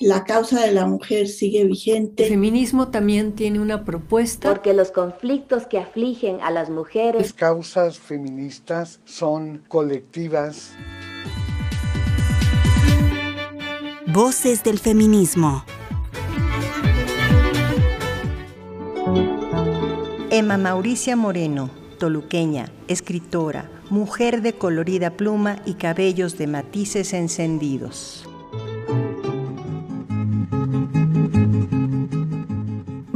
la causa de la mujer sigue vigente. El feminismo también tiene una propuesta. Porque los conflictos que afligen a las mujeres. Las causas feministas son colectivas. Voces del feminismo. Emma Mauricia Moreno, toluqueña, escritora, mujer de colorida pluma y cabellos de matices encendidos.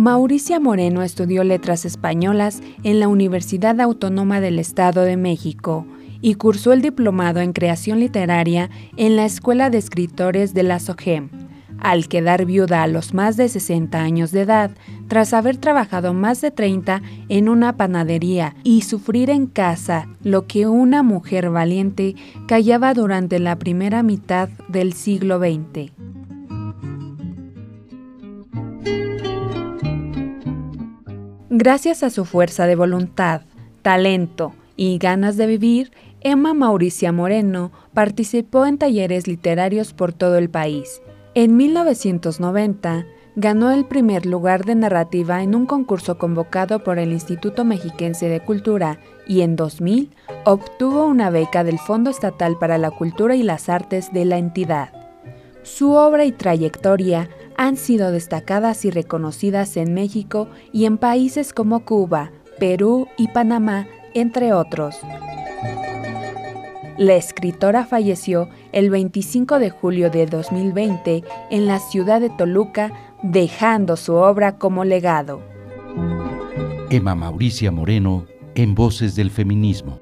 Mauricia Moreno estudió letras españolas en la Universidad Autónoma del Estado de México y cursó el diplomado en creación literaria en la Escuela de Escritores de la SOGEM. Al quedar viuda a los más de 60 años de edad, tras haber trabajado más de 30 en una panadería y sufrir en casa lo que una mujer valiente callaba durante la primera mitad del siglo XX. Gracias a su fuerza de voluntad, talento y ganas de vivir, Emma Mauricia Moreno participó en talleres literarios por todo el país. En 1990, ganó el primer lugar de narrativa en un concurso convocado por el Instituto Mexiquense de Cultura y en 2000 obtuvo una beca del Fondo Estatal para la Cultura y las Artes de la entidad. Su obra y trayectoria han sido destacadas y reconocidas en México y en países como Cuba, Perú y Panamá, entre otros. La escritora falleció el 25 de julio de 2020 en la ciudad de Toluca, dejando su obra como legado. Emma Mauricia Moreno en Voces del Feminismo.